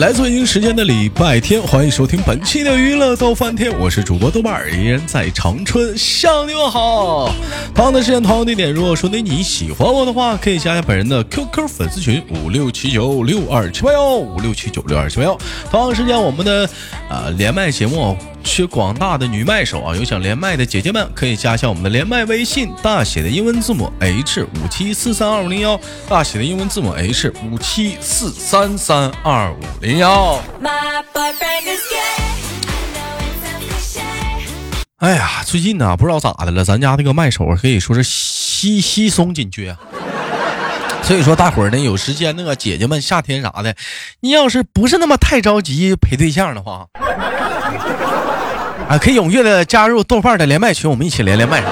来自北京时间的礼拜天，欢迎收听本期的娱乐逗翻天，我是主播豆瓣儿，依然在长春向你们好。同样的时间，同样地点，如果说你喜欢我的话，可以加下本人的 QQ 粉丝群五六七九六二七八幺五六七九六二七八幺。同样时间，我们的呃连麦节目。缺广大的女麦手啊，有想连麦的姐姐们可以加一下我们的连麦微信，大写的英文字母 H 五七四三二五零幺，大写的英文字母 H 五七四三三二五零幺。哎呀，最近呢，不知道咋的了，咱家这个麦手可以说是稀稀松紧缺。所以说，大伙儿呢有时间那个姐姐们，夏天啥的，你要是不是那么太着急陪对象的话。啊，可以踊跃的加入豆瓣的连麦群，我们一起连连麦。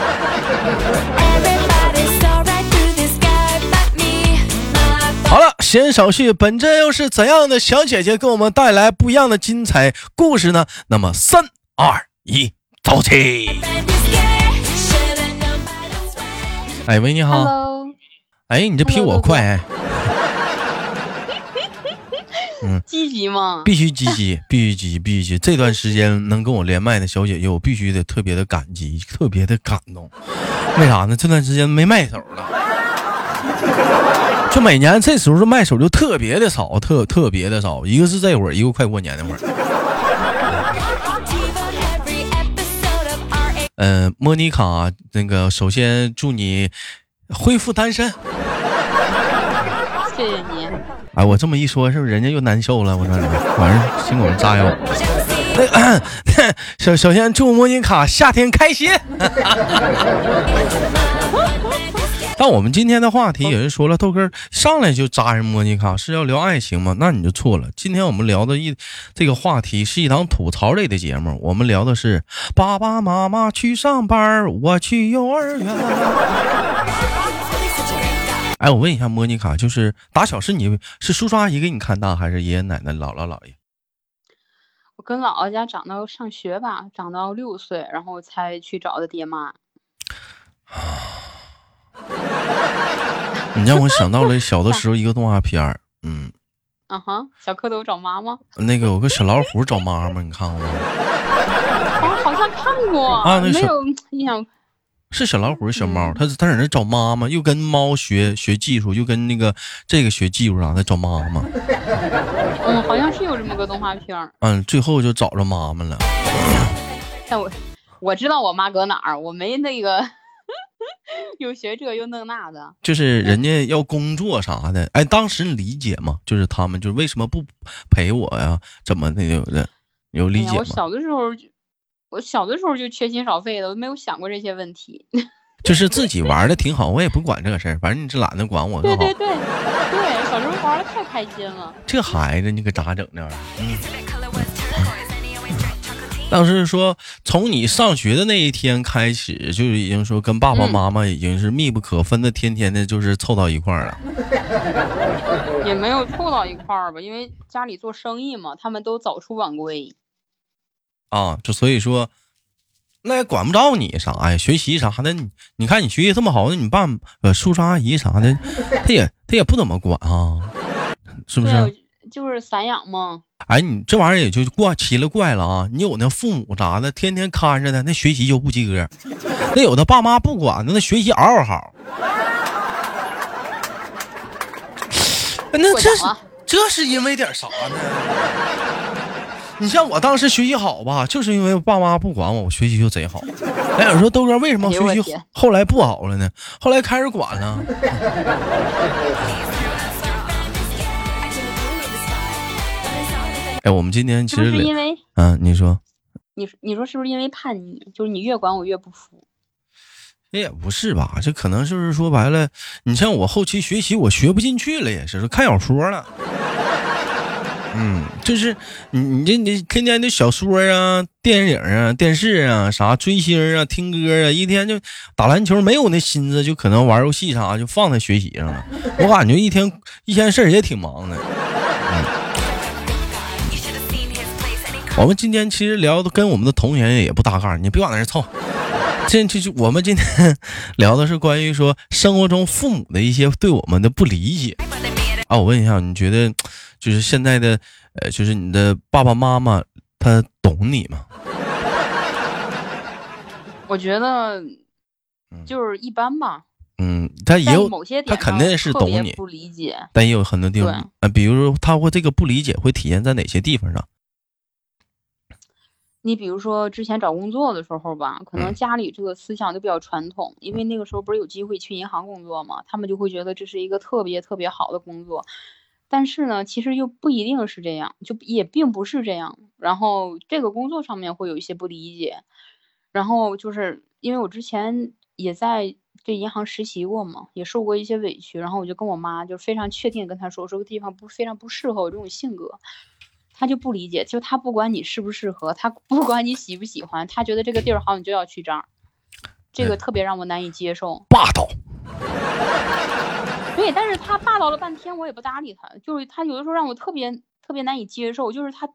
好了，闲言少叙，本站又是怎样的小姐姐给我们带来不一样的精彩故事呢？那么，三二一，走起！哎喂，你好。哎，你这比我快。嗯，积极吗？必须积极，必须积极，必须积极。这段时间能跟我连麦的小姐姐，我必须得特别的感激，特别的感动。为啥呢？这段时间没卖手了，就每年这时候卖手就特别的少，特特别的少。一个是这会儿，一个快过年那会儿。嗯，莫妮卡，那个首先祝你恢复单身。谢谢你。哎，我这么一说，是不是人家又难受了？我说，晚上辛苦人扎腰。首首先祝莫妮卡夏天开心。但我们今天的话题，有人说了，豆哥上来就扎人莫妮卡是要聊爱情吗？那你就错了。今天我们聊的一这个话题是一档吐槽类的节目，我们聊的是爸爸妈妈去上班，我去幼儿园。哎，我问一下莫妮卡，就是打小是你是叔叔阿姨给你看大，还是爷爷奶奶、姥姥姥爷？我跟姥姥家长到上学吧，长到六岁，然后才去找的爹妈。你让我想到了小的时候一个动画片儿，嗯。啊哈，小蝌蚪找妈妈。那个有个小老虎找妈妈，你看过吗？啊，好像看过啊，没有印象。是小老虎，小猫，他他在那找妈妈，又跟猫学学技术，又跟那个这个学技术啥的找妈妈。嗯，好像是有这么个动画片嗯，最后就找着妈妈了。但我我知道我妈搁哪儿，我没那个 有学这又弄那的。就是人家要工作啥的，哎，当时你理解吗？就是他们就为什么不陪我呀？怎么的有的有理解吗？我小的时候就。我小的时候就缺心少肺的，我没有想过这些问题。就是自己玩的挺好，我也不管这个事儿，反正你是懒得管我。对对对对，小时候玩的太开心了。这孩子你可咋整呢？嗯。当时说从你上学的那一天开始，就已经说跟爸爸妈妈已经是密不可分的，天天的就是凑到一块儿了。也没有凑到一块儿吧，因为家里做生意嘛，他们都早出晚归。啊，就所以说，那也管不着你啥呀，学习啥的，你你看你学习这么好，那你爸呃叔叔阿姨啥的，他也他也不怎么管啊，是不是？就是散养嘛。哎，你这玩意儿也就怪奇了怪了啊！你有那父母啥的，天天看着的，那学习就不及格；那有的爸妈不管的，那学习嗷嗷好。那这是这是因为点啥呢？你像我当时学习好吧，就是因为爸妈不管我，我学习就贼好。哎，有说豆哥为什么学习后来不好了呢？后来开始管了。哎，我们今天其实是因为嗯，你说，你你说是不是因为叛逆？就是你越管我越不服。那也不是吧？这可能就是说白了，你像我后期学习我学不进去了，也是看小说了。嗯，就是你你这你天天的小说啊、电影啊、电视啊、啥追星啊、听歌啊，一天就打篮球，没有那心思，就可能玩游戏啥，就放在学习上了。我感觉一天一天事儿也挺忙的。嗯，我们今天其实聊的跟我们的同学也不搭嘎，你别往那儿凑。这这就我们今天 聊的是关于说生活中父母的一些对我们的不理解。啊，我问一下，你觉得？就是现在的呃，就是你的爸爸妈妈他懂你吗？我觉得就是一般吧。嗯，他也有某些他肯定是懂你，不理解，但也有很多地方啊，比如说他会这个不理解会体现在哪些地方上？你比如说之前找工作的时候吧，可能家里这个思想就比较传统，因为那个时候不是有机会去银行工作嘛，他们就会觉得这是一个特别特别好的工作，但是呢，其实又不一定是这样，就也并不是这样。然后这个工作上面会有一些不理解，然后就是因为我之前也在。这银行实习过嘛，也受过一些委屈，然后我就跟我妈就非常确定跟她说，我说个地方不非常不适合我这种性格，她就不理解，就她不管你适不适合，她不管你喜不喜欢，她觉得这个地儿好，你就要去这儿，这个特别让我难以接受，霸道。对，但是他霸道了半天，我也不搭理他，就是他有的时候让我特别特别难以接受，就是他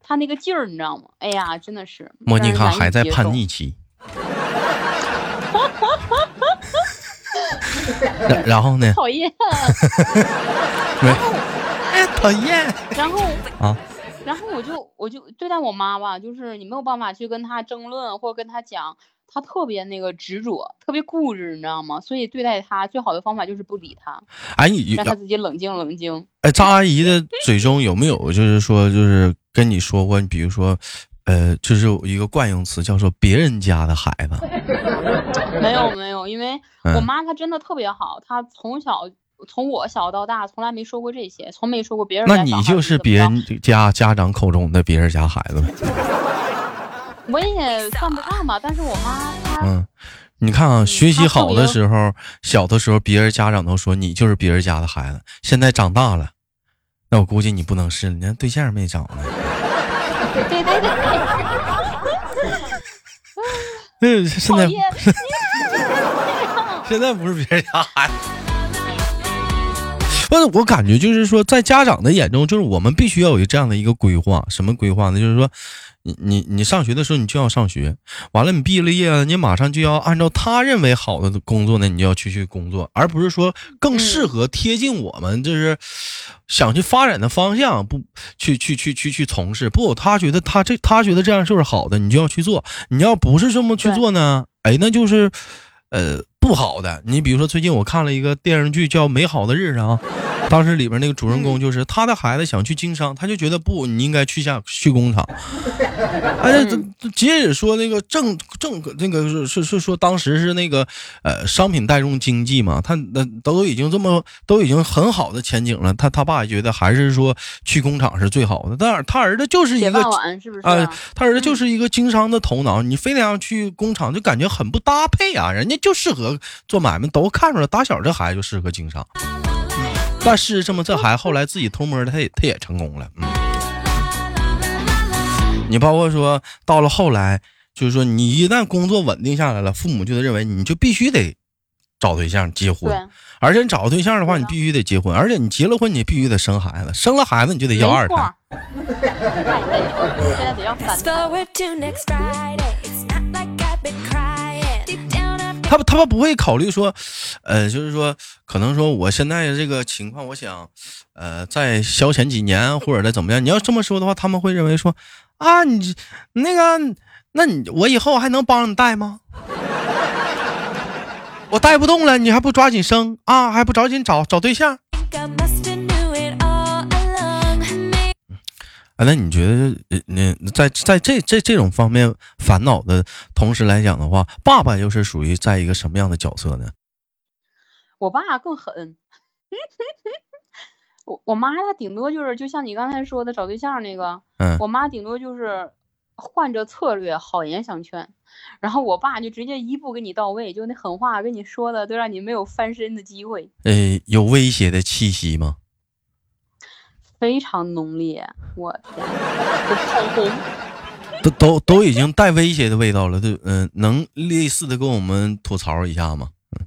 他那个劲儿，你知道吗？哎呀，真的是。莫妮卡还在叛逆期。然后呢？讨厌。讨厌。然后啊，然后我就我就对待我妈吧，就是你没有办法去跟她争论，或者跟她讲，她特别那个执着，特别固执，你知道吗？所以对待他最好的方法就是不理他。哎，你让他自己冷静冷静。哎，张阿姨的嘴中有没有就是说就是跟你说过，你比如说。呃，就是一个惯用词，叫做“别人家的孩子”。没有没有，因为我妈她真的特别好，她从小从我小到大从来没说过这些，从没说过别人。那你就是别人家家长口中的别人家孩子呗？我也算不上吧，但是我妈她……嗯，你看啊，学习好的时候，小的时候别人家长都说你就是别人家的孩子，现在长大了，那我估计你不能是，你看对象没找呢。对 对对，嗯，现在 现在不是别人家孩子。不是，我感觉就是说，在家长的眼中，就是我们必须要有这样的一个规划。什么规划呢？就是说。你你你上学的时候，你就要上学，完了你毕了业了，你马上就要按照他认为好的工作呢，你就要去去工作，而不是说更适合贴近我们就是想去发展的方向，不去去去去去从事。不，他觉得他这他觉得这样就是好的，你就要去做。你要不是这么去做呢，哎，那就是呃不好的。你比如说最近我看了一个电视剧叫《美好的日子》啊。当时里边那个主人公就是他的孩子想去经商，他就觉得不，你应该去下去工厂。哎，这即使说那个正正那个是是是说当时是那个呃商品带动经济嘛，他那都已经这么都已经很好的前景了，他他爸也觉得还是说去工厂是最好的。但是他儿子就是一个啊，他儿子就是一个经商的头脑，你非得让去工厂，就感觉很不搭配啊。人家就适合做买卖，都看出来，打小这孩子就适合经商。但事实这么，这孩子后来自己偷摸的，他也他也成功了。嗯，你包括说到了后来，就是说你一旦工作稳定下来了，父母就得认为你就必须得找对象结婚，而且你找对象的话，你必须得结婚，而且你结了婚，你必须得生孩子，生了孩子你就得要二胎。他他们不会考虑说，呃，就是说，可能说我现在这个情况，我想，呃，再消遣几年或者再怎么样。你要这么说的话，他们会认为说，啊，你那个，那你我以后还能帮你带吗？我带不动了，你还不抓紧生啊？还不抓紧找找对象？那你觉得，那在在这这这种方面烦恼的同时来讲的话，爸爸又是属于在一个什么样的角色呢？我爸更狠，我我妈她顶多就是就像你刚才说的找对象那个，嗯，我妈顶多就是换着策略，好言相劝，然后我爸就直接一步给你到位，就那狠话跟你说的都让你没有翻身的机会。呃，有威胁的气息吗？非常浓烈，我天，都跑红，都都都已经带威胁的味道了，对，嗯，能类似的跟我们吐槽一下吗？嗯，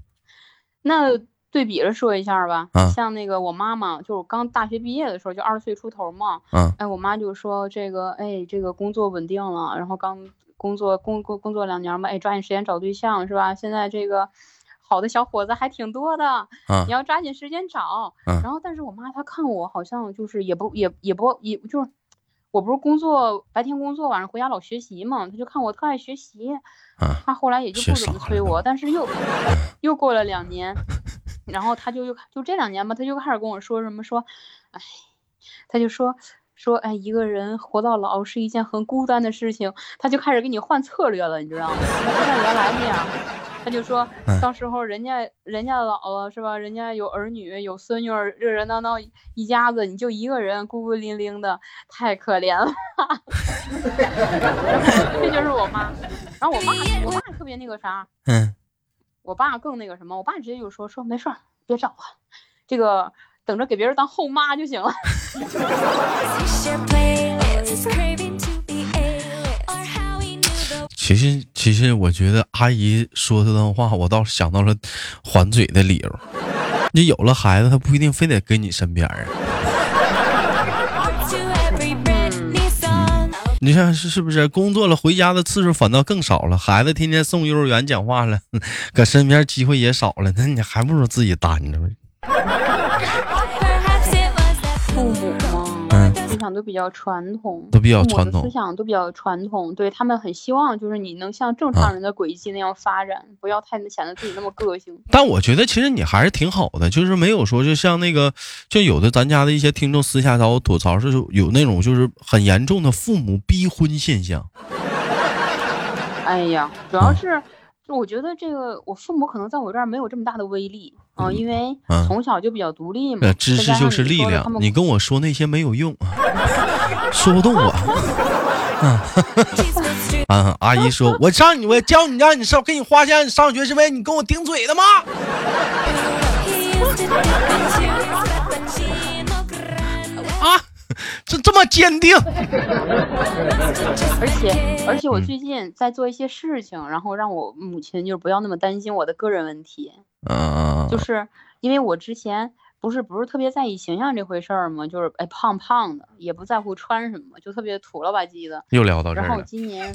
那对比着说一下吧，啊，像那个我妈妈，就是刚大学毕业的时候，就二十岁出头嘛，嗯，哎，我妈就说这个，哎，这个工作稳定了，然后刚工作工工工作两年嘛，哎，抓紧时间找对象是吧？现在这个。好的小伙子还挺多的，啊你要抓紧时间找。嗯然后，但是我妈她看我好像就是也不也也不也就是，我不是工作白天工作，晚上回家老学习嘛，她就看我特爱学习，啊她后来也就不怎么催我。但是又 又过了两年，然后她就又就这两年吧，她就开始跟我说什么说，哎，她就说。说，哎，一个人活到老是一件很孤单的事情，她就开始给你换策略了，你知道吗？不像原来那样，他就说嗯到时候人家人家老了是吧？人家有儿女有孙女儿，热热闹闹一家子，你就一个人孤孤零零的，太可怜了。这就是我妈。然后我爸，我爸特别那个啥，嗯我爸更那个什么，我爸直接就说说没事儿，别找了，这个等着给别人当后妈就行了。其实其实我觉得阿姨说这段话，我倒是想到了还嘴的理由。你有了孩子，他不一定非得跟你身边儿啊。你看是是不是？工作了回家的次数反倒更少了，孩子天天送幼儿园讲话了，搁身边机会也少了，那你还不如自己单着呗。嗯思想都比较传统，都比较传统思想都比较传统，对他们很希望就是你能像正啊常人的轨迹那样发展，不要太显得自己那么个性。但我觉得其实你还是挺好的，就是没有说就像那个，就有的咱家的一些听众私下找我吐槽，是有那种就是很严重的父母逼婚现象。哎呀，主嗯要是，就我觉得这个我父母可能在我这儿没有这么大的威力啊、因为嗯从小就比较独立嘛。呃，知识就是力量你跟我说那些没有用，说不动我。啊，阿姨说，我上你，我教你，让你上，给你花钱让你上学是为你跟我顶嘴的吗？这这么坚定。而且而且我嗯。最近在做一些事情，然后让我母亲就是不要那么担心我的个人问题，嗯，就是因为我之前不是不是特别在意形象这回事儿吗，就是哎胖胖的，也不在乎穿什么，就特别土了吧唧的。又聊到这然后我今年，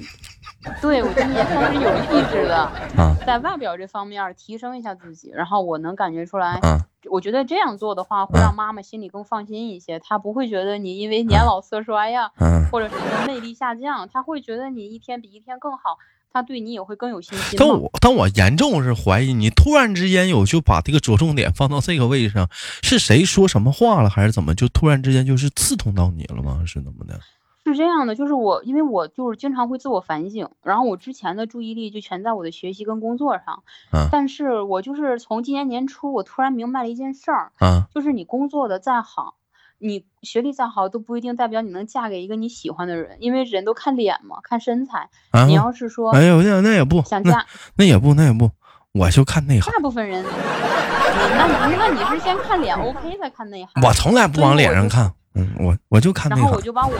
对我今年开始有意识的 啊在外表这方面儿提升一下自己，然后我能感觉出来，啊我觉得这样做的话会让妈妈心里更放心一些，她不会觉得你因为年老色衰呀，嗯。或者什么魅力下降，她会觉得你一天比一天更好，她对你也会更有信心。但我但我严重是怀疑你突然之间有就把这个着重点放到这个位置上，是谁说什么话了，还是怎么就突然之间就是刺痛到你了吗？是怎么的？是这样的，就是我，因为我就是经常会自我反省，然后我之前的注意力就全在我的学习跟工作上，啊但是我就是从今年年初，我突然明白了一件事儿，啊就是你工作的再好，你学历再好，都不一定代表你能嫁给一个你喜欢的人，因为人都看脸嘛，看身材。啊！你要是说哎呦，那那也不，想嫁，那也不，那也不，我就看内涵，大部分人，你那你那你是先看脸 OK 再看内涵。我从来不往脸上看，嗯，我我就看内涵然后我就把我，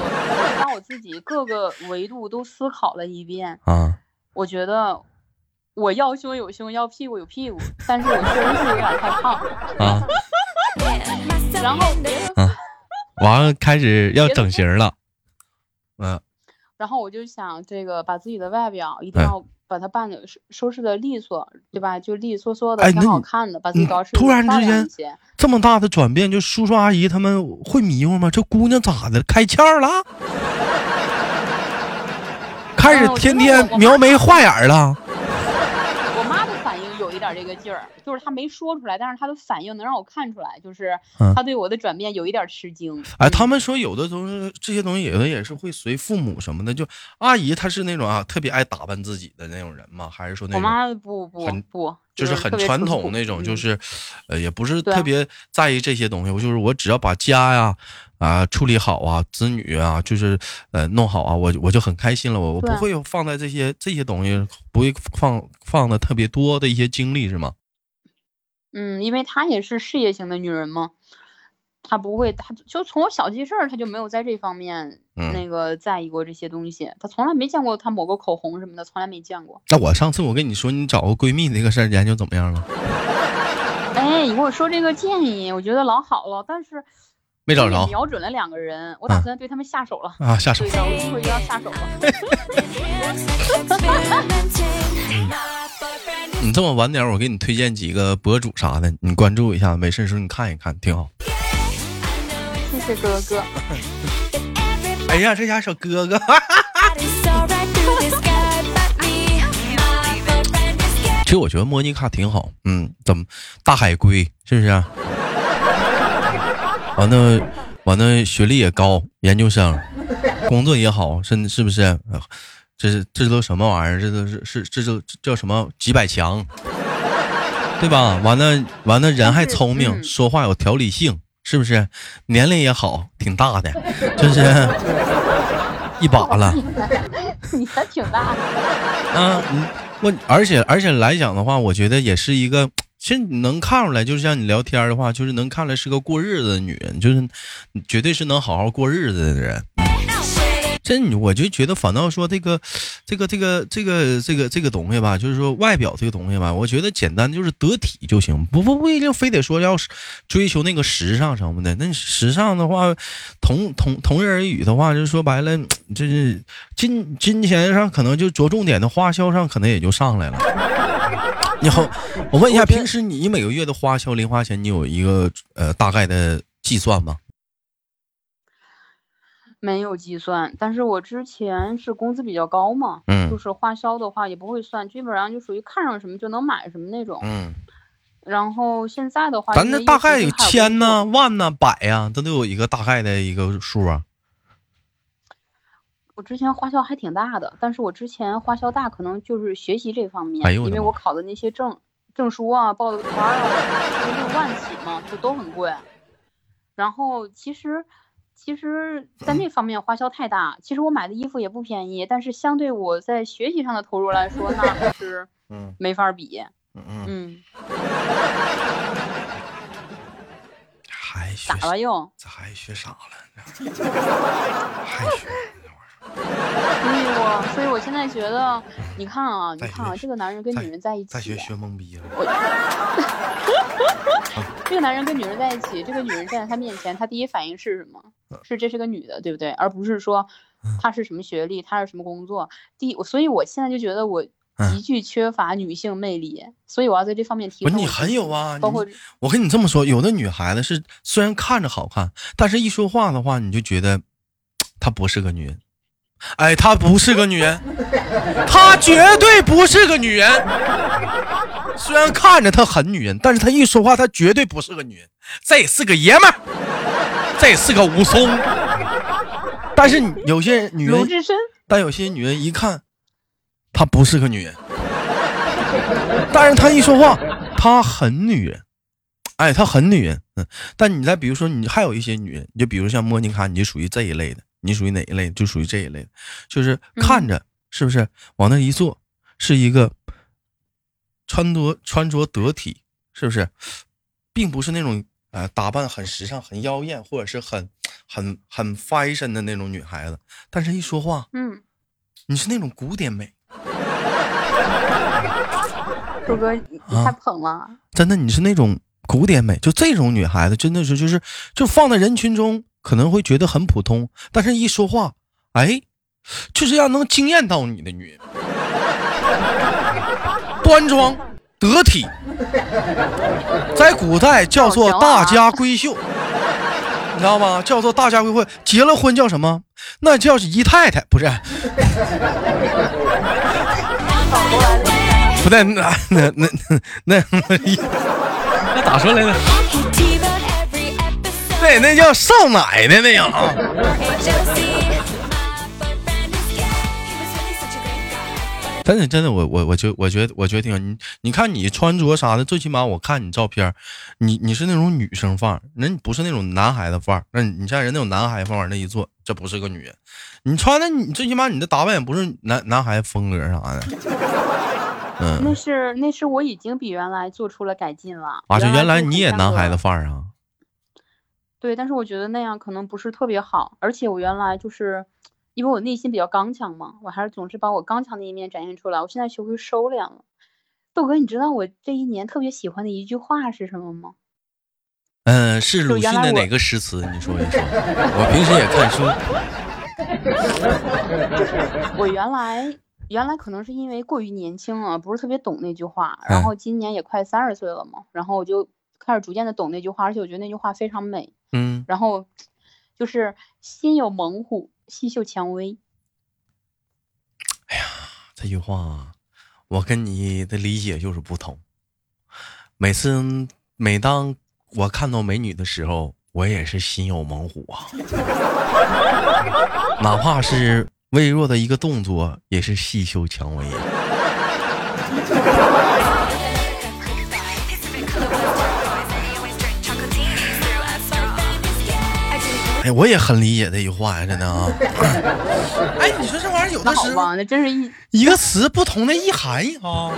把我自己各个维度都思考了一遍。啊我觉得我要胸有胸，要屁股有屁股，但是我确实是有点太胖。啊然后人，完了开始要整形了，嗯然后我就想这个把自己的外表一定哎要把它办的收收拾的利索，对吧？就利利索索的，挺好看的，把自己嗯捯饬突然之间。这么大的转变，就叔叔阿姨他们会迷糊吗？这姑娘咋的？开窍了？开始天天描眉画眼了？这个劲儿，就是他没说出来，但是他的反应能让我看出来，就是他对我的转变有一点吃惊。哎，嗯他们说有的东西，这些东西有的也是会随父母什么的。就阿姨她是那种啊，特别爱打扮自己的那种人吗？还是说那种我妈不不不，就是很传统那种，就嗯是呃，也不是特别在意这些东西。我就是我只要把家呀啊处理好啊，子女啊就是呃弄好啊，我我就很开心了。我我不对会放在这些这些东西，不会放放的特别多的一些精力是吗？嗯，因为她也是事业型的女人嘛，她不会，她就从我小记事儿，她就没有在这方面嗯那个在意过这些东西，她从来没见过她抹过口红什么的，从来没见过。那我上次我跟你说你找个闺蜜那个事儿研究怎么样了？哎，你跟我说这个建议，我觉得老好了，但是没找着瞄准了两个人，我打嗯算对他们下手了。啊，下手对。的，我一会儿就要下手了。你这么晚点，我给你推荐几个博主啥的，你关注一下，没事的时候你看一看，挺好。谢谢哥哥。哎呀，这家小哥哥 其实我觉得莫妮卡挺好，嗯，怎么大海龟是不是、啊？完了，完了，学历也高，研究生，工作也好，是是不是？呃这是这都什么玩意儿？这都是是这都这叫什么几百强，对吧？完了完了，人还聪明，嗯说话有条理性，是不是？年龄也好，挺大的，就是 一把了。你还挺大的。啊，嗯，我而且而且来讲的话，我觉得也是一个，其实你能看出来，就是像你聊天的话，就是能看出来是个过日子的女人，就是绝对是能好好过日子的人。这我就觉得，反倒说这个，这个，这个，这个，这个，这个东西吧，就是说外表这个东西吧，我觉得简单就是得体就行，不不不一定非得说要追求那个时尚什么的。那时尚的话，同同同日而语的话，就是说白了，就是金金钱上可能就着重点的花销上可能也就上来了。你好，我问一下，平时你每个月的花销零花钱，你有一个呃大概的计算吗？没有计算，但是我之前是工资比较高嘛，嗯就是花销的话也不会算，基本上就属于看上什么就能买什么那种。嗯。然后现在的话，咱这大概有千呢、万呢、百呀、这都有一个大概的一个数啊。我之前花销还挺大的，但是我之前花销大可能就是学习这方面，因为我考的那些证证书啊，报了个班儿啊，因为六万起嘛，就都很贵。然后其实其实在那方面花销太大，其实我买的衣服也不便宜，但是相对我在学习上的投入来说，那还是 嗯没法比。嗯嗯，嗯，还学咋了又？咋还学傻了？还学所以我所以我现在觉得，你看啊，你看啊，这个男人跟女人在一起，在学学懵逼了。这个男人跟女人在一起，这个女人站在他面前，他第一反应是什么？是这是个女的，对不对？而不是说她是什么学历，她是什么工作。第一，所以我现在就觉得我嗯极具缺乏女性魅力，所以我要在这方面提你很有啊，包括我跟你这么说，有的女孩子是虽然看着好看，但是一说话的话，你就觉得她不是个女人。哎，她不是个女人，她绝对不是个女人。虽然看着她很女人，但是她一说话，她绝对不是个女人，这是个爷们儿，这是个武松。但是有些女人但有些女人一看，她不是个女人，但是她一说话，她很女人，哎，她很女人，嗯。但你再比如说，你还有一些女人，你就比如像莫妮卡，你就属于这一类的，你属于哪一类？就属于这一类，就是看着、是不是往那一坐，是一个穿着穿着得体，是不是，并不是那种呃打扮很时尚、很妖艳，或者是很很很 fashion 的那种女孩子，但是一说话，嗯，你是那种古典美，周哥，你太捧了。真的，你是那种古典美，就这种女孩子，真的是就是就放在人群中可能会觉得很普通，但是一说话，哎，就是要能惊艳到你的女人，端庄得体，在古代叫做大家闺秀，你知道吗？叫做大家闺秀，结了婚叫什么？那叫姨太太，不是？不对，那那那那那那咋说来着？那叫少奶奶那样.真的真的，我我我觉我觉得我觉得挺好。你你看你穿着啥的，最起码我看你照片，你你是那种女生范儿，那你不是那种男孩子范儿。那你你像人那种男孩范儿往那一坐，这不是个女人。你穿的你最起码你的打扮也不是男男孩风格啥的。嗯那，是那是我已经比原来做出了改进了。啊，就原来你也男孩子范儿啊？对，但是我觉得那样可能不是特别好，而且我原来就是因为我内心比较刚强嘛，我还是总是把我刚强的一面展现出来。我现在学会收敛了。豆哥，你知道我这一年特别喜欢的一句话是什么吗？嗯，是鲁迅的哪个诗词？你说一说。我平时也看书。我原来原来可能是因为过于年轻了，不是特别懂那句话，嗯然后今年也快三十岁了嘛，然后我就开始逐渐的懂那句话，而且我觉得那句话非常美，嗯，然后就是心有猛虎，细嗅蔷薇。哎呀这句话我跟你的理解就是不同。每次每当我看到美女的时候，我也是心有猛虎啊，哪怕是微弱的一个动作，也是细嗅蔷薇。哎，我也很理解这句话呀，真的啊。哎，你说这玩意儿有的时候那好吧，那真是一一个词不同的意涵啊。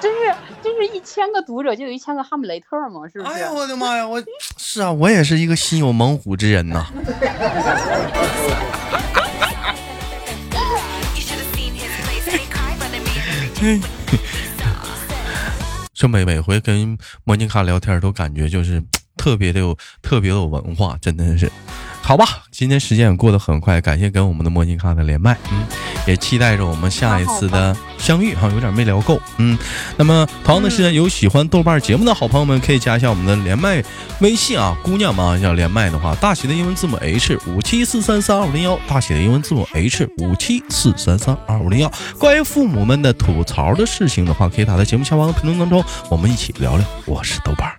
真是真是一千个读者就有一千个哈姆雷特嘛，是不是？哎呀，我的妈呀！我是啊，我也是一个心有猛虎之人呐。这每每回跟莫妮卡聊天，都感觉就是特别的有特别的有文化，真的是。好吧，今天时间也过得很快，感谢跟我们的莫妮卡的连麦，嗯，也期待着我们下一次的相遇哈，有点没聊够，嗯。那么同样的时间，有喜欢豆瓣节目的好朋友们，可以加一下我们的连麦微信啊，姑娘们要连麦的话，大写的英文字母 H 五七四三三二五零幺，大写的英文字母 H 五七四三三二五零幺。关于父母们的吐槽的事情的话，可以打在节目下方的评论当中，我们一起聊聊。我是豆瓣儿